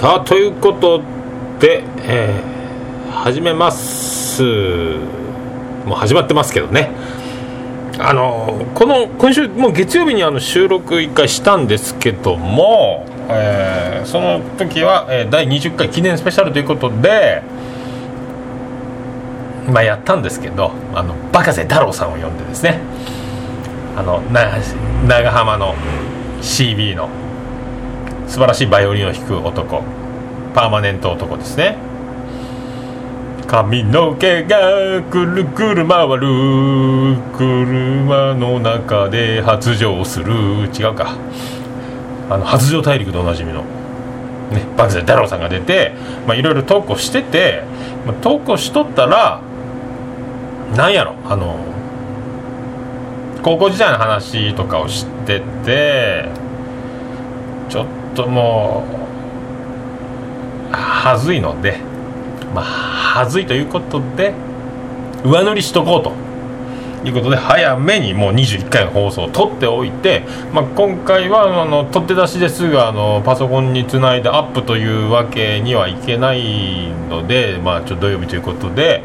さあということで、えー、始めます。もう始まってますけどね。あのこの今週もう月曜日にあの収録1回したんですけども、えー、その時は、えー、第20回記念スペシャルということでまあやったんですけどあのバカ瀬太郎さんを呼んでですね。あの長浜の CB の素晴らしいバイオリンを弾く男。パーマネント男ですね。髪の毛がくるくる回る。車の中で発情する。違うか。あの発情大陸でおなじみのねバクゼ太郎さんが出ていろいろ投稿してて、まあ、投稿しとったらなんやろ。あの高校時代の話とかを知っててちょっともうはずいのでまあはずいということで上乗りしとこうと。いうことで早めにもう21回の放送を撮っておいて、まあ、今回はあの取って出しですがあのパソコンにつないでアップというわけにはいけないので、まあ、ちょ土曜日ということで、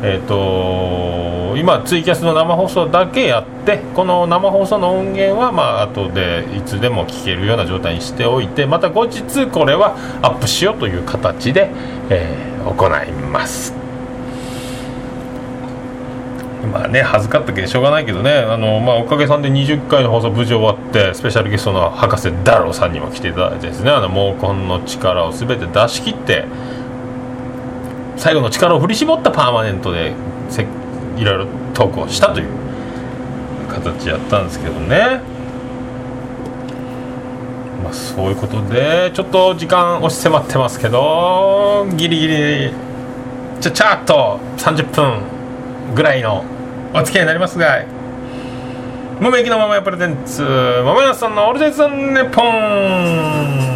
えーと、今ツイキャスの生放送だけやってこの生放送の音源はまあ後でいつでも聞けるような状態にしておいてまた後日これはアップしようという形で、えー、行います。まあね恥ずかったけどしょうがないけどね。あの、まあ、おかげさんで20回の放送無事終わってスペシャルゲストの博士ダローさんにも来ていただいてですね。あの毛根の力を全て出し切って最後の力を振り絞ったパーマネントでせいろいろトークをしたという形やったんですけどね。まあそういうことでちょっと時間押し迫ってますけどギリギリちゃちゃっと30分ぐらいのお付き合いになりますが桃焼きのままやプレゼンツ桃屋さんのオールデイズ・ネポン。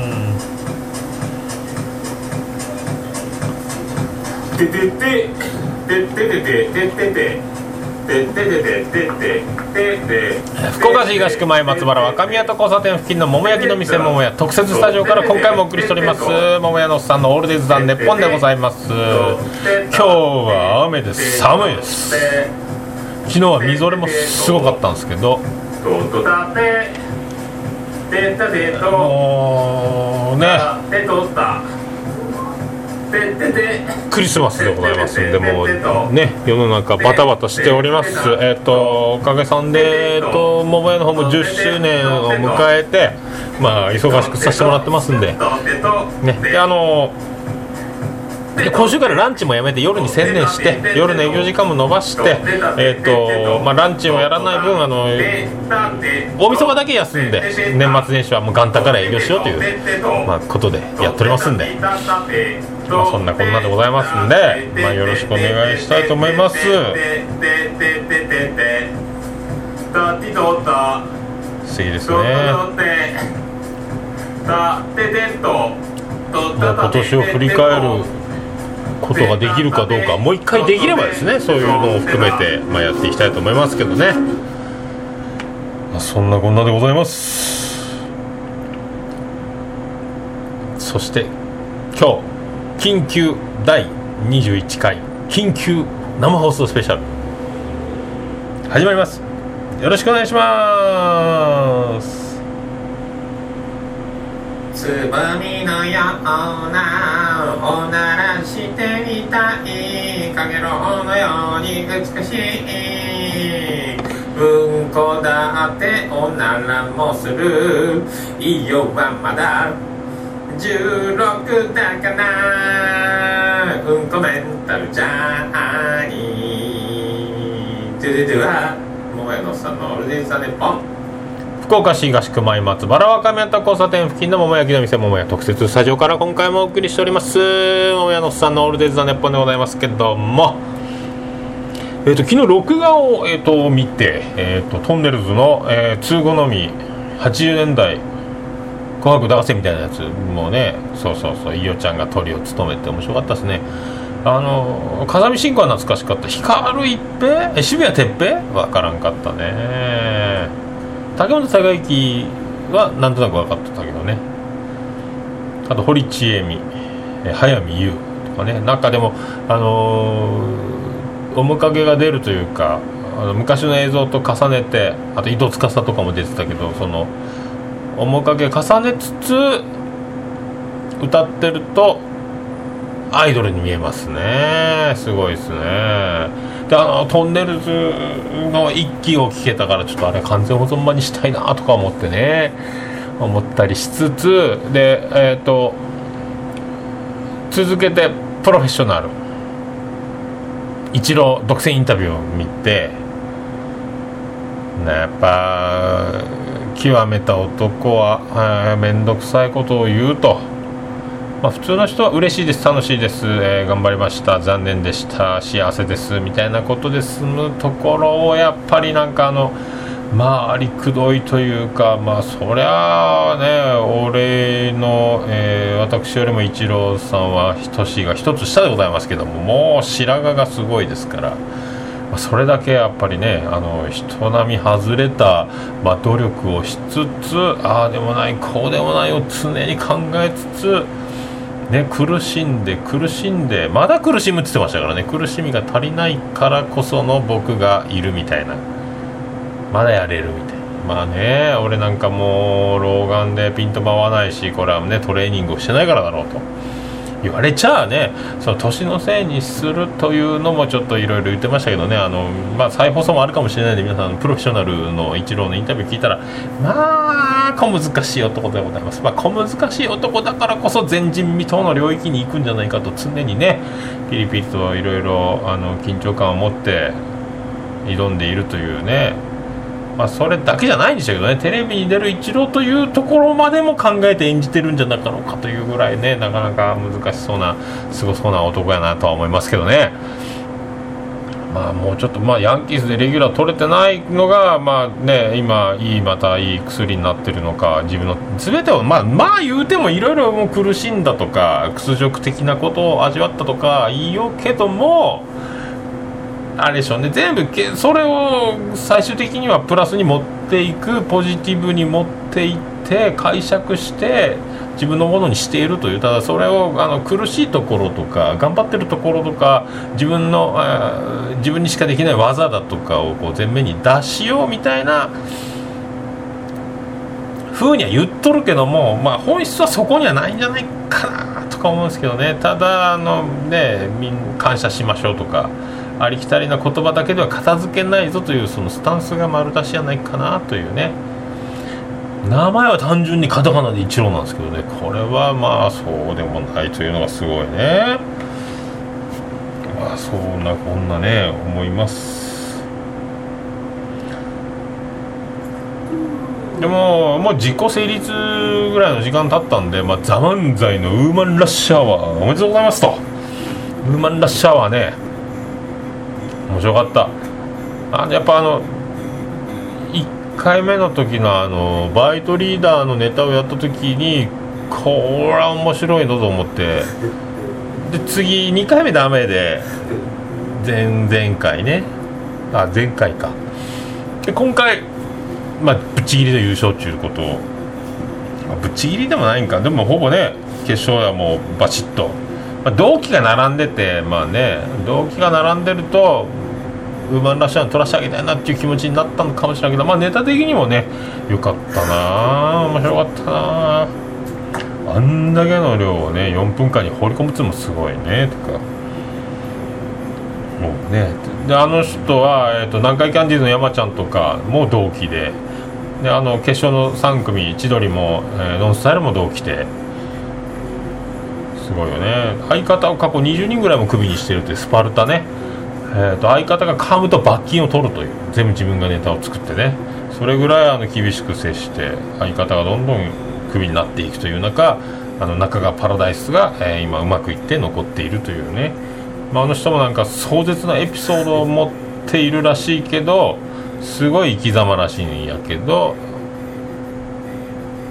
てててててててててててててててててて福岡市東区前松原若宮と交差点付近の桃焼きの店桃屋特設スタジオから今回もお送りしております桃屋のおっさんのオールデイズ・ザ・ネッポンでございます今日は雨で寒いです昨日はみぞれもすごかったんですけどもうねクリスマスでございますんでもうね世の中バタバタしております。えっ、ー、とおかげさんでえっ、ー、と桃屋の方も10周年を迎えてまあ忙しくさせてもらってますんで。ねであので今週からランチもやめて夜に専念して夜の営業時間も延ばして、えーとまあ、ランチもやらない分あの大晦日だけ休んで年末年始はもう元旦から営業しようという、まあ、ことでやっておりますんで、まあ、そんなこんなでございますんで、まあ、よろしくお願いしたいと思います。素敵ですね。今年を振り返ることができるかどうかもう一回できればですねそういうのを含めて、まあ、やっていきたいと思いますけどね、まあ、そんなこんなでございますそして今日緊急第21回緊急生放送スペシャル。始まります。よろしくお願いします。つぼみのようなおならしてみたいかげろうのように美しい。うんこだっておならもする。いいよはまだ。16だから。うんこメンタルじゃないトゥドゥドゥはもえのさんのオルデンサネポン。福岡市東区前松原若宮田交差点付近の桃焼きの店桃屋特設スタジオから今回もお送りしております。桃屋のおっさんのオールデイズ・ザ・ネッポンでございますけども。えーと、昨日録画を、えーと、見て、えーと、トンネルズの、えー、通好み80年代紅白歌合戦みたいなやつもねそうそうそう伊代ちゃんがトリを務めて面白かったですね。あの風見慎吾は懐かしかった。光一平？渋谷哲平？わからんかったね。竹本孝之はなんとなく分かってたけどね。あと堀ちえみ早見優とかね。なんかでもあの、面影が出るというかあの昔の映像と重ねてあと井戸司とかも出てたけどその面影重ねつつ歌ってるとアイドルに見えますね。すごいですね。であのトンネルズの一期を聞けたからちょっとあれ完全保存版にしたいなとか思ってね思ったりしつつでえっ、ー、と続けてプロフェッショナル。一郎独占インタビューを見てねやっぱ極めた男は面倒くさいことを言うと、まあ、普通の人は嬉しいです楽しいです、えー、頑張りました残念でした幸せですみたいなことで済むところをやっぱりなんかあのまありくどいというかまあそりゃあね俺の、えー、私よりもイチローさんは等しいが一つ下でございますけどももう白髪がすごいですから、それだけやっぱりねあの人並み外れた、まあ、努力をしつつああでもないこうでもないを常に考えつつね、苦しんで苦しんでまだ苦しむって言ってましたからね。苦しみが足りないからこその僕がいるみたいな。まだやれるみたいな。まあね俺なんかもう老眼でピントも合わないしこれはねトレーニングをしてないからだろうと。言われちゃあねその年のせいにするというのもちょっといろいろ言ってましたけどねあの、まあ、再放送もあるかもしれないので皆さんプロフェッショナルのイチローのインタビュー聞いたらまあ小難しい男でございます、まあ、小難しい男だからこそ前人未到の領域に行くんじゃないかと常にねピリピリといろいろ緊張感を持って挑んでいるというねまあ、それだけじゃないんでしょうけどねテレビに出るイチローというところまでも考えて演じてるんじゃなかろうかというぐらいねなかなか難しそうなすごそうな男やなとは思いますけどね。まあもうちょっと、まあ、ヤンキースでレギュラー取れてないのが、まあね、今、いい、またいい薬になってるのか、自分の全てを、まあ、まあ言うてもいろいろ苦しんだとか、屈辱的なことを味わったとか言いようけども、あれでしょうね全部けそれを最終的にはプラスに持っていくポジティブに持っていって解釈して自分のものにしているというただそれをあの苦しいところとか頑張ってるところとか自分の自分にしかできない技だとかをこう前面に出しようみたいな風には言っとるけども、まあ、本質はそこにはないんじゃないかなとか思うんですけどねただあのね感謝しましょうとか。ありきたりな言葉だけでは片付けないぞというそのスタンスが丸出しじゃないかなというね。名前は単純にカタカナで一郎なんですけどね。これはまあそうでもないというのがすごいね。まあそんなこんなね思います。でももう自己成立ぐらいの時間経ったんで「まあ、ザ・漫才のウーマンラッシャー。はおめでとうございますと。ウーマンラッシャーはね。面白かった。あやっぱあの1回目の時のあのバイトリーダーのネタをやった時にこれは面白いのと思って。で次2回目ダメで前々回ね。あ前回か。で今回まあぶっちぎりで優勝っていうことを。ぶっちぎりでもないんか。でもほぼね決勝はもうバチッと、まあ、同期が並んでてまあね同期が並んでるとウーマンラッシャーに取らせてあげたいなっていう気持ちになったのかもしれないけどまあネタ的にもねよかったな面白かったな。あんだけの量をね4分間に放り込むっていうのもすごいねとか。もうねであの人は、えーと、南海キャンディーズの山ちゃんとかも同期で。であの決勝の3組千鳥も、えー、ノンスタイルも同期で。すごいよね。相方を過去20人ぐらいもクビにしてるってスパルタね。えーと、相方が噛むと罰金を取るという全部自分がネタを作ってね。それぐらいあの厳しく接して相方がどんどんクビになっていくという中あの中川パラダイスが、えー、今うまくいって残っているというね、まあ、あの人もなんか壮絶なエピソードを持っているらしいけどすごい生き様らしいんやけど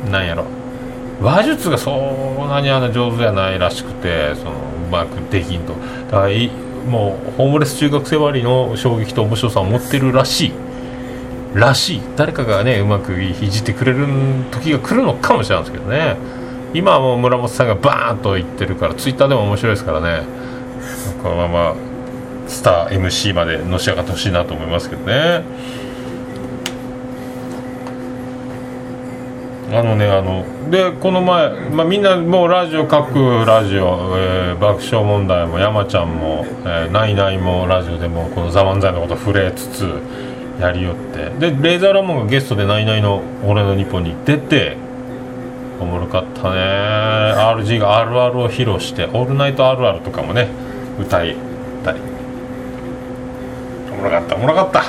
なんやろ。話術がそんなにあの上手じゃないらしくてそのうまくできんと。だからもうホームレス中学生割の衝撃と面白さを持ってるらしい。らしい。誰かがねうまくいじってくれる時が来るのかもしれないですけどね。今はもう村本さんがバーンと言ってるからツイッターでも面白いですからね。このままスター MC までのし上がってほしいなと思いますけどね。あのねあのでこの前、まあ、みんなもうラジオ各ラジオ、えー、爆笑問題も山ちゃんも、えー、ナイナイもラジオでもこの「ザ漫才のこと触れつつやりよって。でレーザーラモンがゲストでナイナイの「俺の日本に出ておもろかったね。RG があるあるを披露して「オールナイトあるある」とかもね歌いたり。おもろかったおもろかった。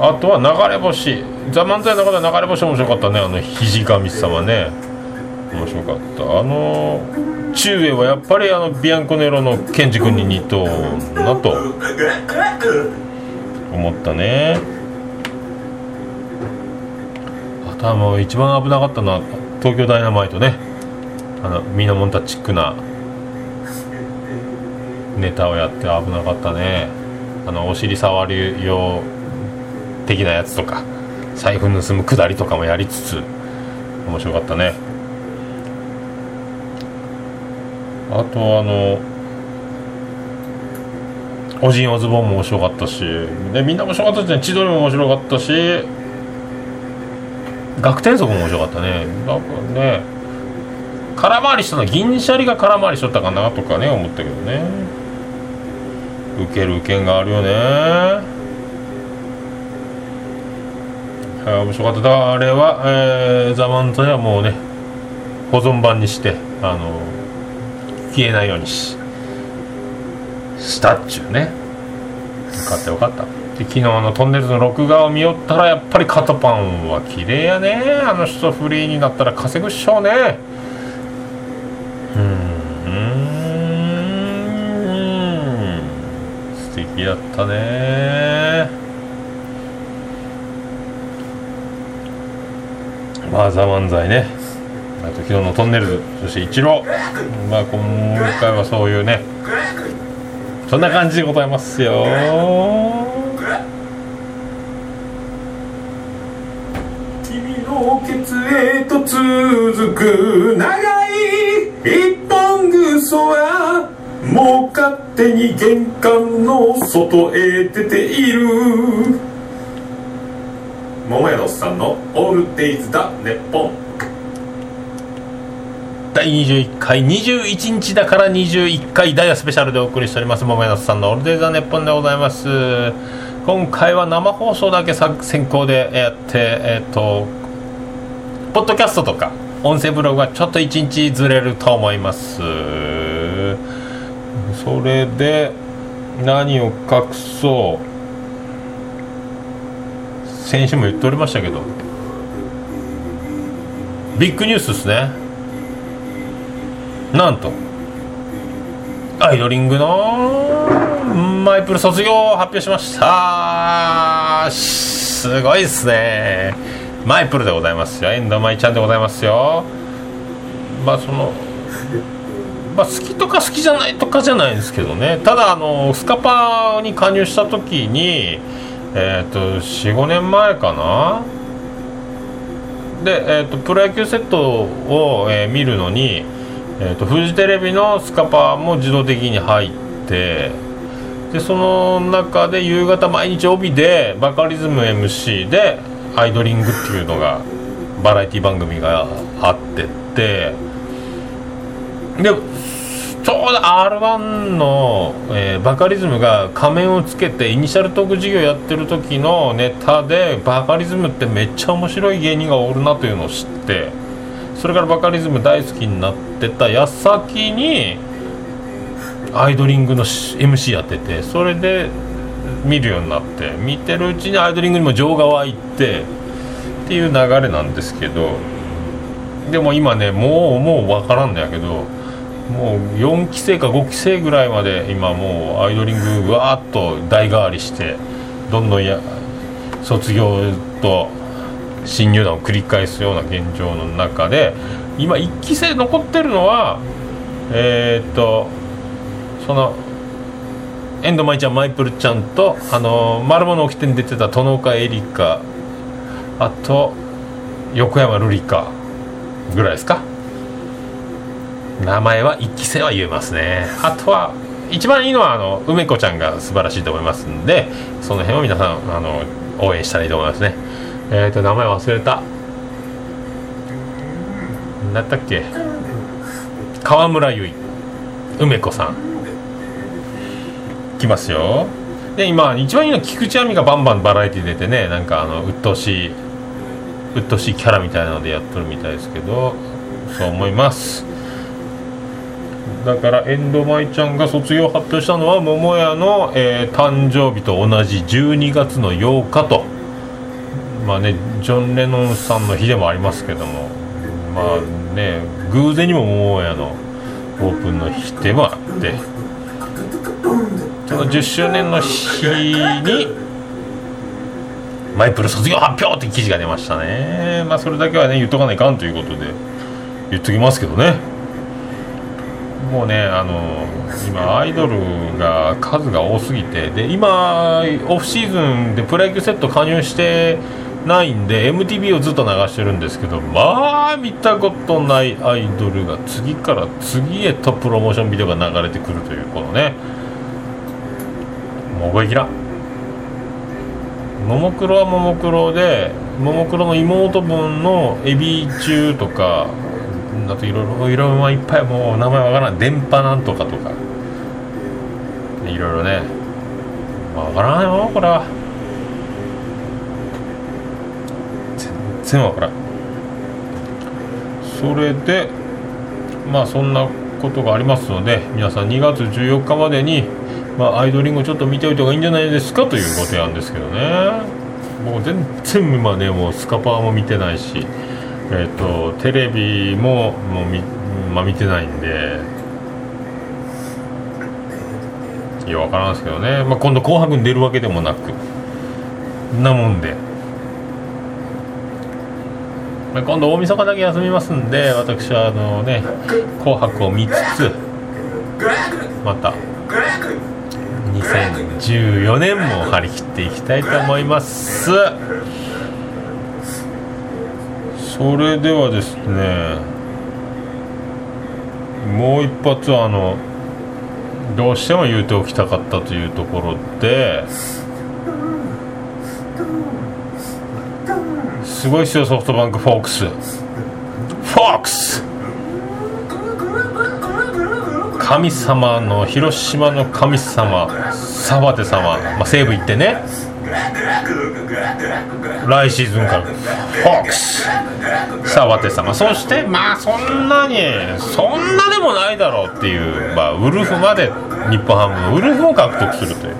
あとは流れ星「ザ・漫才」の中で流れ星面白かったね。あの肘神様ね。面白かった。あの中英はやっぱりあのビアンコネロのケンジ君に似とうなと。思ったね。あとはもう一番危なかったのは東京ダイナマイトね。あのミノモンタチックな。ネタをやって危なかったね。あのお尻触る用的なやつとか財布盗むくだりとかもやりつつ面白かったね。あとあのオジンオズボンも面白かったしでみんな面白かったですね。千鳥も面白かったし学天則も面白かったね。なんかね空回りしたの銀シャリが空回りしとったかなとかね思ったけどね。受ける受けんがあるよね。面白かった。あれは、えー、ザ・マンザはもうね保存版にしてあの消えないようにししたっちゅうね。よかったよかった。で昨日のトンネルズの録画を見よったらやっぱりカトパンは綺麗やね。あの人フリーになったら稼ぐっしょうね。うん。素敵だったね。まあ「ザ漫才ね。あと昨日のトンネルズそしてイチロー。まあ今回はそういうね。そんな感じでございますよ。君のケツへと続く長い一本ぐそはもう勝手に玄関の外へ出ている。桃屋のおっさんの「オールデイズ・だネッポン」第21回21日だから21回ダイヤスペシャルでお送りしております。桃屋のさんの「オールデイズザネッポン」でございます。今回は生放送だけ先行でやってえっ、とポッドキャストとか音声ブログはちょっと1日ずれると思います。それで何を隠そう。先週も言っておりましたけどビッグニュースですね。なんとアイドリングのマイプル卒業を発表しました。すごいですね。マイプルでございますよ。遠藤舞ちゃんでございますよ。まあそのまあ、好きとか好きじゃないとかじゃないんですけどね。ただあのスカパーに加入した時にえっ、と45年前かな？で、えーと、プロ野球セットを、えー、見るのに、えーと、フジテレビのスカパーも自動的に入ってでその中で夕方毎日帯でバカリズム MC でアイドリングっていうのがバラエティ番組があってってでちょうど r 1の、えー、バカリズムが仮面をつけてイニシャルトーク事業やってる時のネタでバカリズムってめっちゃ面白い芸人がおるなというのを知ってそれからバカリズム大好きになってた矢先にアイドリングの MC やっててそれで見るようになって見てるうちにアイドリングにも情が湧いてっていう流れなんですけどでも今ねもうもう分からんのやけどもう4期生か5期生ぐらいまで今もうアイドリングわーっと代替わりしてどんどんや卒業と新入団を繰り返すような現状の中で今1期生残ってるのはえー、っとその遠藤舞ちゃんマイプルちゃんとあの丸物起きてに出てた殿岡絵里香あと横山瑠璃香ぐらいですか。名前は1期生は言えますね。あとは一番いいのはあの梅子ちゃんが素晴らしいと思いますんでその辺を皆さんあの応援したらいいと思いますね。えっ、ー、と名前忘れた。何だったっけ？川村由衣梅子さん。来ますよ。で今一番いいのは菊池亜美がバンバンバラエティ出てねなんかあの鬱陶しい鬱陶しいキャラみたいなのでやっとるみたいですけどそう思います。だからエンドマイちゃんが卒業発表したのは桃屋の、えー、誕生日と同じ12月の8日と。まあねジョン・レノンさんの日でもありますけども。まあね偶然にも桃屋のオープンの日でもあって。その10周年の日にマイプル卒業発表って記事が出ましたね。まあそれだけはね言っとかないかんということで言っときますけどね。もうねあの今アイドルが数が多すぎてで今オフシーズンでプロ野球セット加入してないんで MTV をずっと流してるんですけどまあ見たことないアイドルが次から次へとプロモーションビデオが流れてくるというこのねもう覚えきら。ももクロはももクロでももクロの妹分のエビ中とかあといろいろいろいっぱいもう名前わからん。電波なんとかとか。いろいろね。わからんよこれは。全然わからん。それでまあそんなことがありますので皆さん2月14日までにまあ、アイドリングちょっと見ておいた方がいいんじゃないですかというご提案ですけどね。もう全然今ねもうスカパーも見てないし。え、ー、とテレビももうみ、まあ、見てないんで。いや分からんですけどね、まあ、今度「紅白」に出るわけでもなく。なもんで、まあ、今度大晦日だけ休みますんで私はあのね「紅白」を見つつまた2014年も張り切っていきたいと思います。それではですねもう一発あのどうしても言うておきたかったというところですごいですよソフトバンクフォークス。フォークス！神様の広島の神様サファテ様、まあ、西武行ってね。来シーズンから。ホークス！バテ様そしてまあそんなにそんなでもないだろうっていう、まあ、ウルフまで日本ハムのウルフを獲得するという。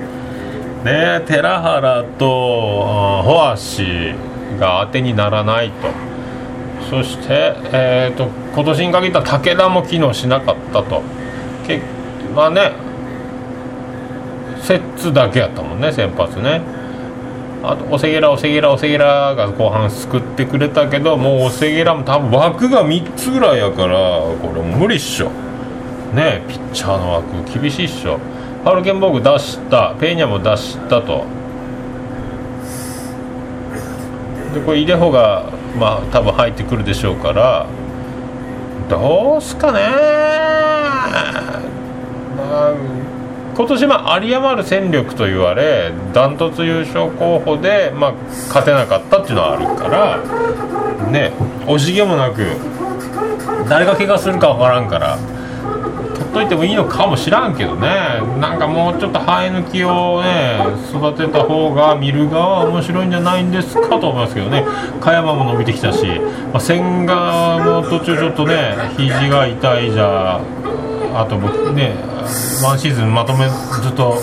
ね寺原とホアシが当てにならないと。そして、えーと今年に限った武田も機能しなかったと。結まあね摂津だけやったもんね先発ね。あとおせげらおせげらおせげらが後半救ってくれたけどもうおせげらも多分枠が3つぐらいやからこれ無理っしょ。ねえピッチャーの枠厳しいっしょ。ハルケンボーグ出した。ペーニャも出したと。でこれイデホがまあ多分入ってくるでしょうから。どうすかね、今年は有り余る戦力と言われダントツ優勝候補で、まあ、勝てなかったっていうのはあるからね惜しげもなく誰が怪我するか分からんから取っといてもいいのかもしらんけどね。なんかもうちょっと生え抜きをね育てた方が見る側は面白いんじゃないんですかと思いますけどね。加山も伸びてきたし、まあ、千賀も途中ちょっとね肘が痛いじゃあと僕ねワンシーズンまとめずっと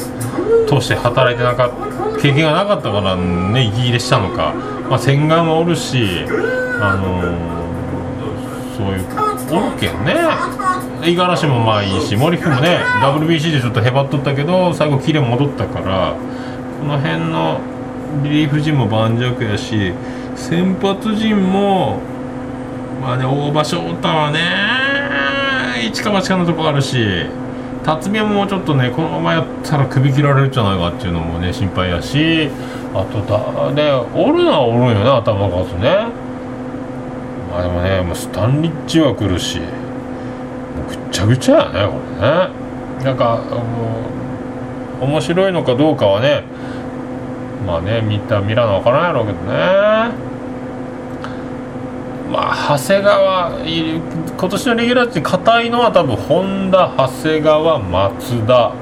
通して働いてなかった経験がなかったからね息切れしたのか、まあ、洗顔もおるしあのー、そういうおるけんね。五十嵐もまあいいし森君もね WBC でちょっとへばっとったけど最後キレ戻ったからこの辺のリリーフ陣も盤石やし先発陣もまあね大場翔太はね一か八かのとこあるし辰巳もちょっとねこのままやったら首切られるんじゃないかっていうのもね心配やしあとだねおるのはおるんよね頭数ね。まあでもねもうスタンリッチは来るしもうぐっちゃぐちゃやねこれね。なんかもう面白いのかどうかはねまあね見た見らな分からないやろうけどね。まあ長谷川今年のレギュラーって硬いのは多分本田長谷川松田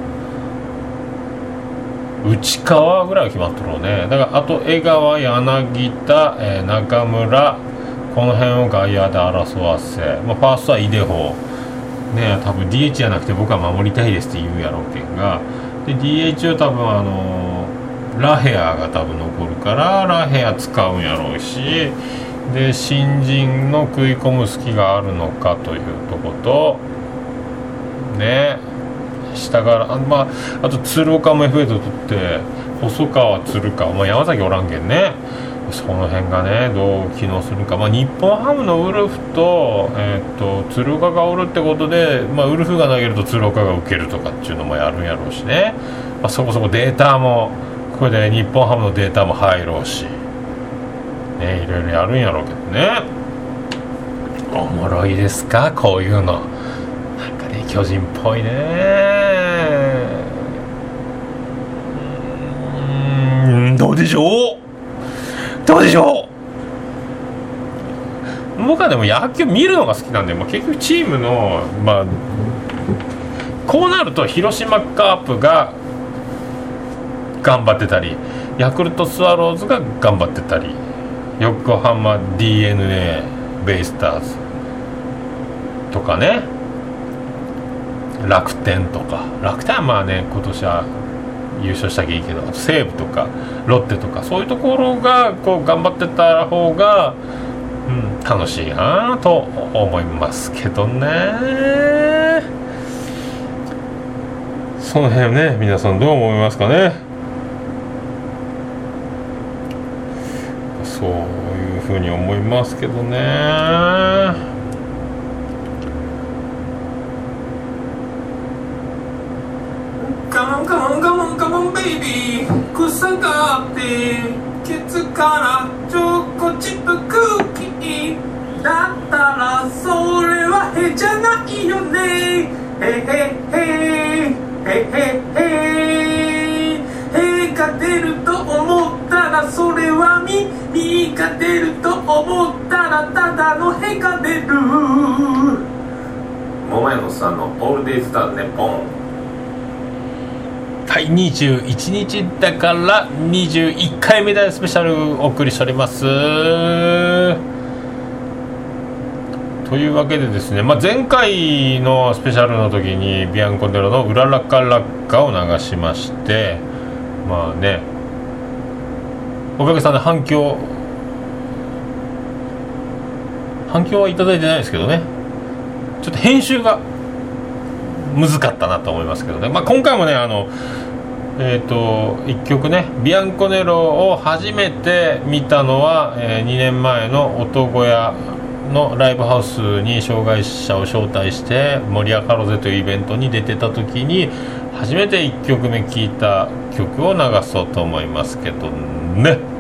内川ぐらいは決まっとるね。だからあと江川柳田、えー、中村この辺を外野で争わせ、まあ、ファーストはイデホね多分 DH じゃなくて僕は守りたいですって言うやろうけんが。で DH は多分あのー、ラヘアが多分残るからラヘア使うんやろうし。で新人の食い込む隙があるのかというとことね下からあまああと鶴岡も FA と取って細川鶴川、まあ、山崎おらんけんね。その辺がねどう機能するか、まあ、日本ハムのウルフと,、えーと、鶴岡がおるってことで、まあ、ウルフが投げると鶴岡が受けるとかっていうのもやるんやろうしね、まあ、そこそこデータもこれで日本ハムのデータも入ろうし、ね、いろいろやるんやろうけどね。おもろいですか？こういうの。なんかね巨人っぽいね。うんどうでしょう？どうでしょう？僕はでも野球見るのが好きなんで、まあ、結局チームのまあこうなると広島カープが頑張ってたりヤクルトスワローズが頑張ってたり。横浜 d n a ベイスターズとかね。楽天とか。楽天はまあね今年は優勝したきゃいいけど西武とかロッテとかそういうところがこう頑張ってた方が、うん、楽しいなと思いますけどね。その辺ね皆さんどう思いますかね。そういうふうに思いますけどね。イビー草があってケツからチョコチップクッキーだったらそれはへじゃないよね。へへへ。へへへ。へへが出ると思ったらそれはみみが出ると思ったらただのへが出る。桃屋のさんの「オールデイズ・ターネポン」はい21日だから21回目でスペシャルお送りしております。というわけでですね、まあ、前回のスペシャルの時にビアンコネロの「うららか落下」を流しましてまあねおかげさんで反響反響はいただいてないですけどねちょっと編集が難かったなと思いますけどね、まあ、今回もねあのえーと、1曲ね「ビアンコネロ」を初めて見たのは、えー、2年前の音小屋のライブハウスに障害者を招待して盛り上がろうぜというイベントに出てた時に初めて1曲目聴いた曲を流そうと思いますけどね。 네.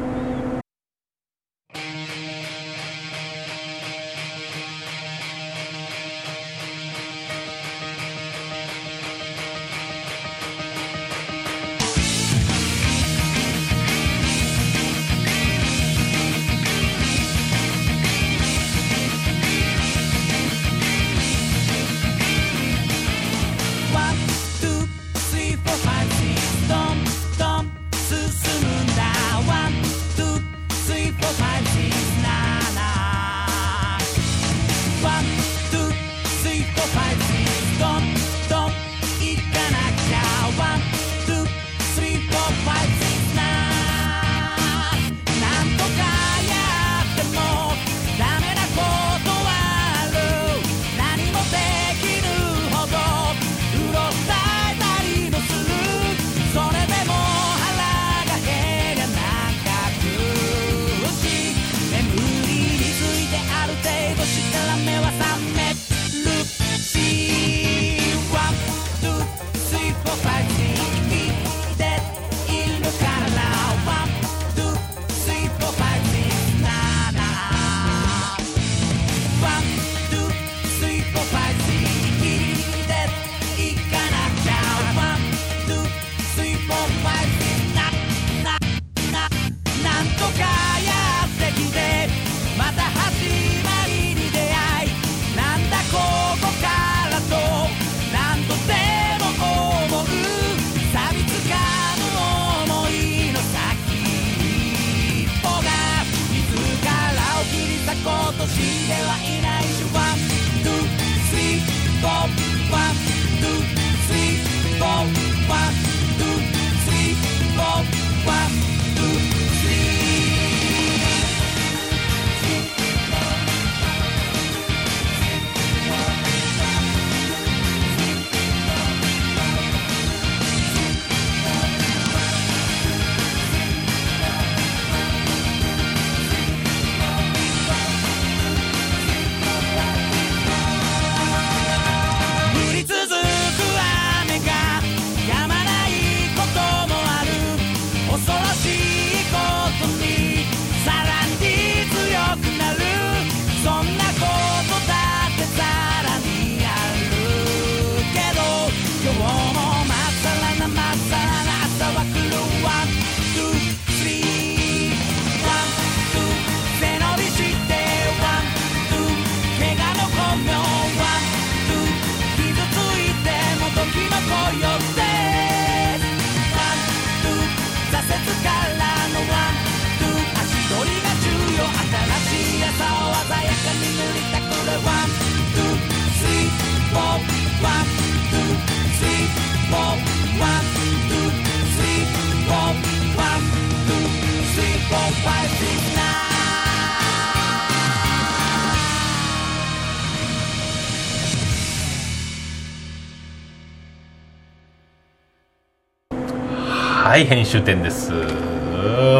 はい編集点です。お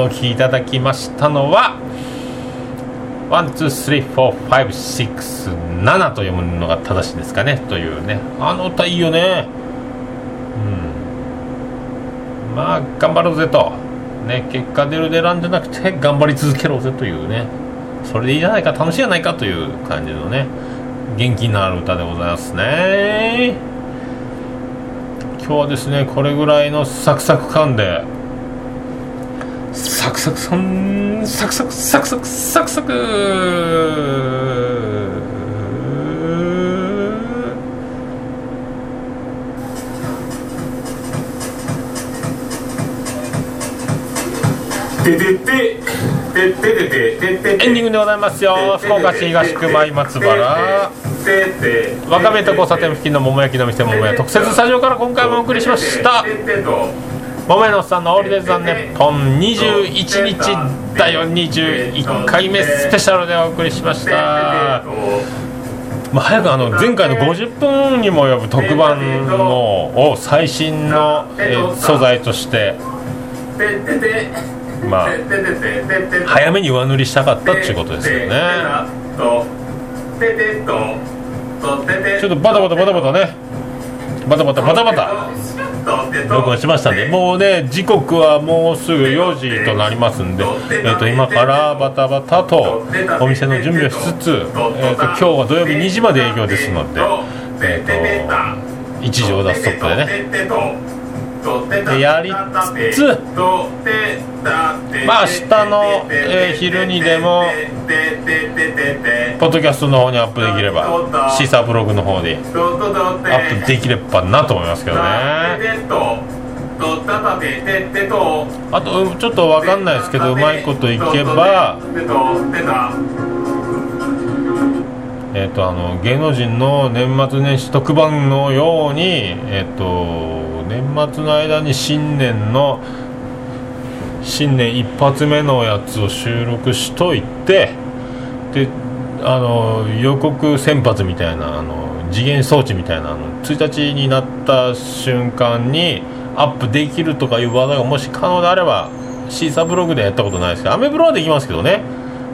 聞きいただきましたのは1,2,3,4,5,6,7と読むのが正しいですかね。というね。あの歌いいよね。うん。まあ頑張ろうぜと。ね結果出る出らんじゃなくて頑張り続けろぜというね。それでいいじゃないか楽しいじゃないかという感じのね。元気のある歌でございますね。今日はですねこれぐらいのサクサク感で。サクサクさんサクサクサクサクサクサク。エンディングでございますよ福岡市東区前松原わかめと交差点付近の桃焼きの店桃屋特設スタジオから今回もお送りしました。桃屋のおっさんのオールデイズ・ザ・ネッポン21日だよ21回目スペシャルでお送りしました。まあ、早くあの前回の50分にも及ぶ特番のを最新の、素材としてまあ早めに上塗りしたかったっていうことですよね。ちょっとバタバタバタバタね。バタバタバタバタ。録音しましたんで。もうね時刻はもうすぐ4時となりますんで、えー、と今からバタバタとお店の準備をしつつ、えー、と今日は土曜日2時まで営業ですので、えー、と一時オーダーストップでね。でやりつつまあ明日のえー昼にでもポッドキャストの方にアップできればシーサーブログの方にアップできればなと思いますけどね。あとちょっと分かんないですけどうまいこといけばえっ、とあの芸能人の年末年始特番のようにえっ、と年末の間に新年の新年一発目のやつを収録しといてであの予告先発みたいなあの次元装置みたいなあの1日になった瞬間にアップできるとかいう技がもし可能であればシーサーブログでやったことないですけどアメブロはできますけどね。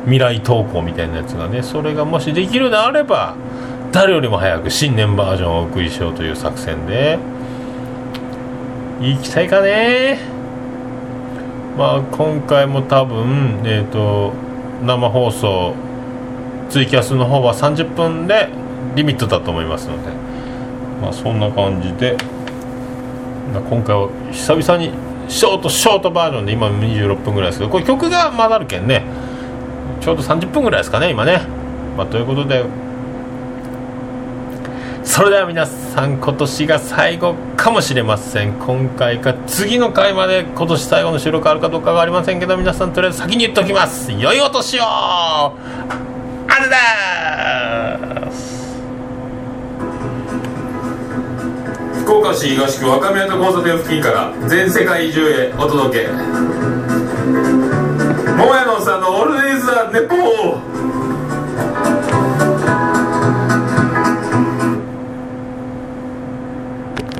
未来投稿みたいなやつがね。それがもしできるのであれば誰よりも早く新年バージョンをお送りしようという作戦で行きたいかね。まあ今回も多分えっ、と生放送ツイキャスの方は30分でリミットだと思いますのでまあそんな感じでまあ今回は久々にショートショートバージョンで今26分ぐらいですけどこれ曲が混ざるけんねちょうど30分ぐらいですかね今ね、まあ、ということでそれでは皆さん今年が最後かもしれません。今回か次の回まで今年最後の収録あるかどうかがありませんけど皆さんとりあえず先に言っておきます。良いお年をあれだ。ーす福岡市東区若宮と交差点付近から全世界中へお届け。桃屋のおっさんのオールデイズ・ザ・ネポー。